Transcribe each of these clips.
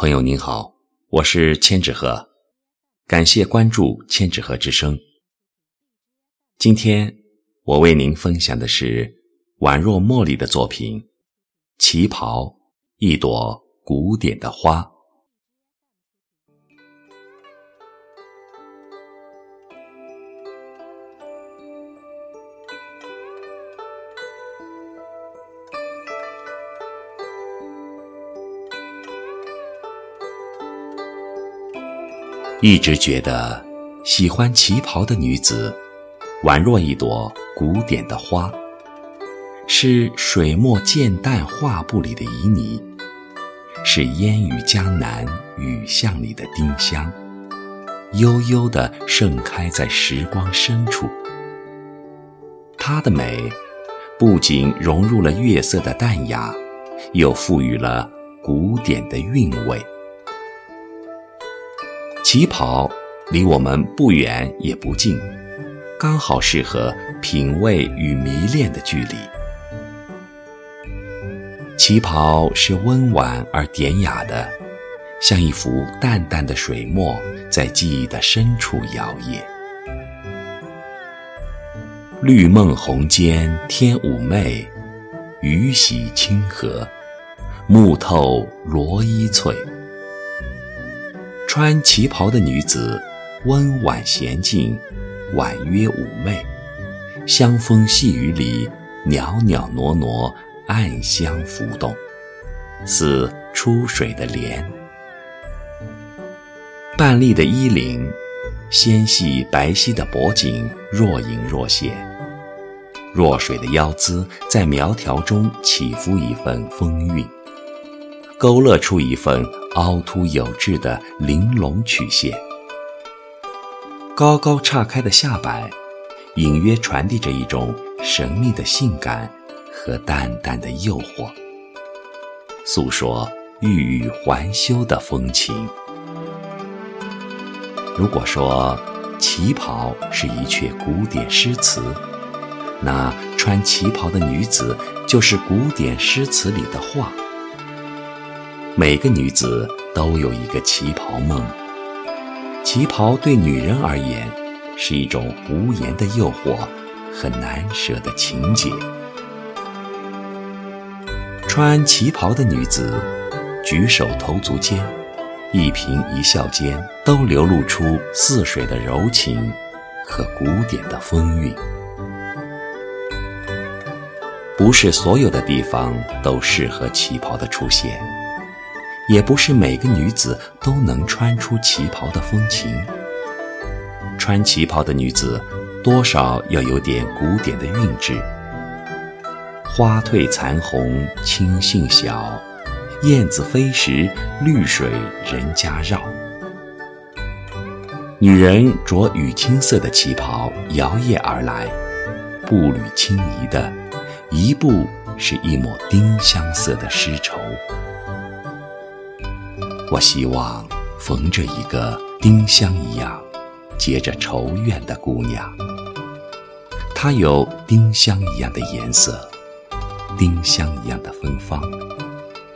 朋友您好，我是千纸鹤，感谢关注千纸鹤之声。今天我为您分享的是宛若茉莉的作品《旗袍》，一朵古典的花。一直觉得，喜欢旗袍的女子，宛若一朵古典的花，是水墨渐淡画布里的旖旎，是烟雨江南雨巷里的丁香，悠悠地盛开在时光深处。她的美，不仅融入了月色的淡雅，又赋予了古典的韵味。旗袍离我们不远也不近，刚好适合品味与迷恋的距离。旗袍是温婉而典雅的，像一幅淡淡的水墨，在记忆的深处摇曳。绿梦红间天妩媚，雨洗清河，木透罗衣翠。穿旗袍的女子，温婉娴静，婉约妩媚，香风细雨里袅袅娜娜，暗香浮动，似出水的莲。半立的衣领，纤细白皙的脖颈若隐若现，弱水的腰姿在苗条中起伏一份风韵。勾勒出一份凹凸有致的玲珑曲线，高高岔开的下摆，隐约传递着一种神秘的性感和淡淡的诱惑，诉说欲语还休的风情。如果说旗袍是一阙古典诗词，那穿旗袍的女子就是古典诗词里的画。每个女子都有一个旗袍梦，旗袍对女人而言是一种无言的诱惑和难舍的情结。穿旗袍的女子，举手投足间，一颦一笑间，都流露出似水的柔情和古典的风韵。不是所有的地方都适合旗袍的出现。也不是每个女子都能穿出旗袍的风情。穿旗袍的女子，多少要有点古典的韵致。花褪残红青杏小，燕子飞时绿水人家绕。女人着雨青色的旗袍摇曳而来，步履轻移的，一步是一抹丁香色的丝绸。我希望逢着一个丁香一样结着愁怨的姑娘，她有丁香一样的颜色，丁香一样的芬芳，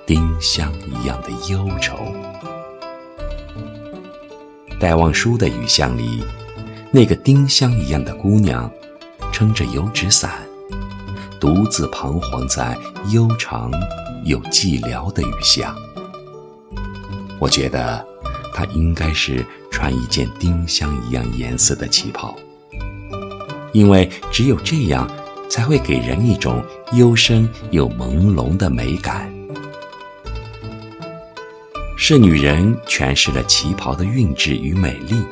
丁香一样的忧愁。戴望舒的雨巷里，那个丁香一样的姑娘，撑着油纸伞，独自彷徨在悠长又寂寥的雨巷。我觉得，她应该是穿一件丁香一样颜色的旗袍，因为只有这样，才会给人一种幽深又朦胧的美感。是女人诠释了旗袍的韵致与美丽，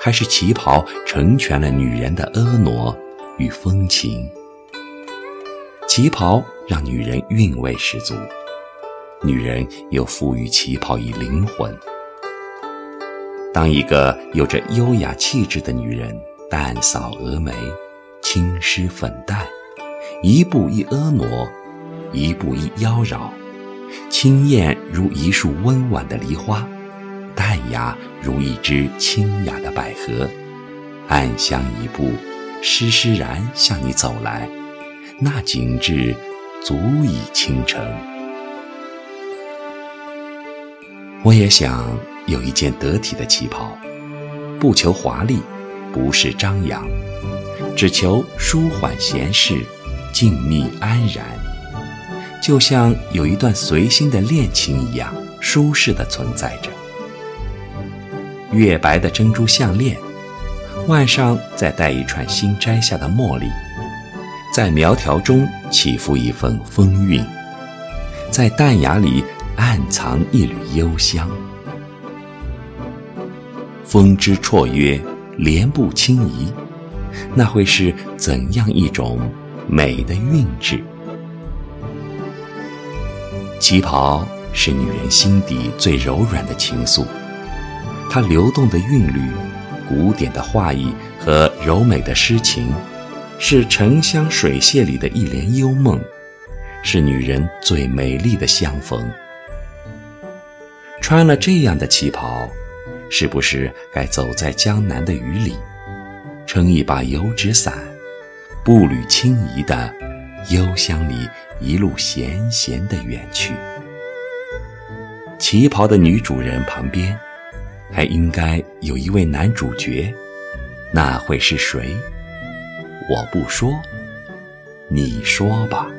还是旗袍成全了女人的婀娜与风情？旗袍让女人韵味十足。女人又赋予旗袍以灵魂。当一个有着优雅气质的女人，淡扫蛾眉，轻施粉黛，一步一婀娜，一步一妖娆，清艳如一束温婉的梨花，淡雅如一支清雅的百合，暗香一步，施施然向你走来，那景致足以倾城。我也想有一件得体的旗袍，不求华丽，不是张扬，只求舒缓闲适，静谧安然，就像有一段随心的恋情一样，舒适的存在着。月白的珍珠项链，腕上再戴一串新摘下的茉莉，在苗条中起伏一份风韵，在淡雅里暗藏一缕幽香。风姿绰约，莲步轻移，那会是怎样一种美的韵致？旗袍是女人心底最柔软的情愫，它流动的韵律、古典的画意和柔美的诗情，是沉香水榭里的一帘幽梦，是女人最美丽的相逢。穿了这样的旗袍。是不是该走在江南的雨里，撑一把油纸伞，步履轻移的幽香里一路闲闲的远去？旗袍的女主人旁边，还应该有一位男主角，那会是谁？我不说，你说吧。